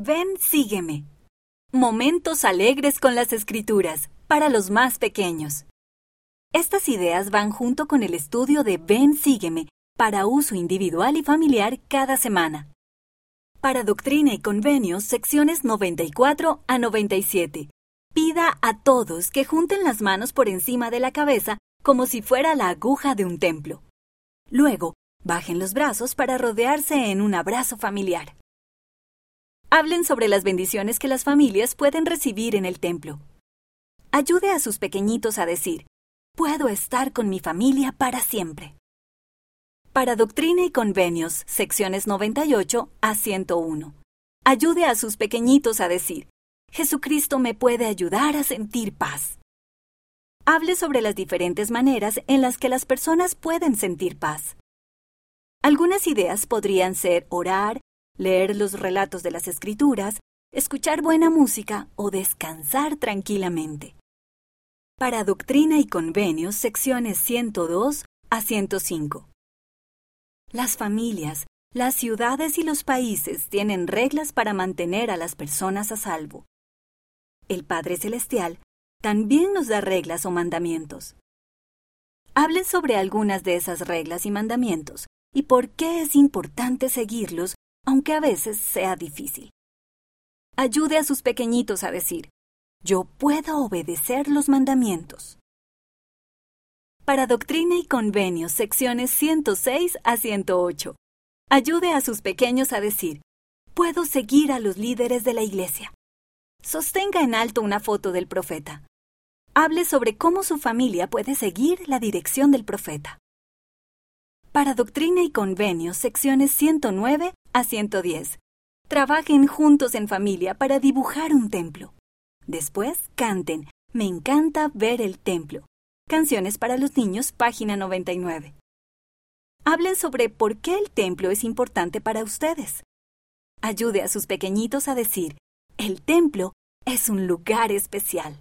Ven, sígueme. Momentos alegres con las escrituras para los más pequeños. Estas ideas van junto con el estudio de Ven, sígueme para uso individual y familiar cada semana. Para Doctrina y Convenios, secciones 94 a 97. Pida a todos que junten las manos por encima de la cabeza como si fuera la aguja de un templo. Luego, bajen los brazos para rodearse en un abrazo familiar. Hablen sobre las bendiciones que las familias pueden recibir en el templo. Ayude a sus pequeñitos a decir, puedo estar con mi familia para siempre. Para Doctrina y Convenios, secciones 98 a 101. Ayude a sus pequeñitos a decir, Jesucristo me puede ayudar a sentir paz. Hable sobre las diferentes maneras en las que las personas pueden sentir paz. Algunas ideas podrían ser orar, leer los relatos de las escrituras, escuchar buena música o descansar tranquilamente. Para Doctrina y Convenios, secciones 102 a 105. Las familias, las ciudades y los países tienen reglas para mantener a las personas a salvo. El Padre Celestial también nos da reglas o mandamientos. Hablen sobre algunas de esas reglas y mandamientos y por qué es importante seguirlos, aunque a veces sea difícil. Ayude a sus pequeñitos a decir, yo puedo obedecer los mandamientos. Para Doctrina y Convenios, secciones 106 a 108. Ayude a sus pequeños a decir, puedo seguir a los líderes de la Iglesia. Sostenga en alto una foto del profeta. Hable sobre cómo su familia puede seguir la dirección del profeta. Para Doctrina y Convenios, secciones 109 a 110. Trabajen juntos en familia para dibujar un templo. Después, canten Me encanta ver el templo. Canciones para los niños, página 99. Hablen sobre por qué el templo es importante para ustedes. Ayude a sus pequeñitos a decir, el templo es un lugar especial.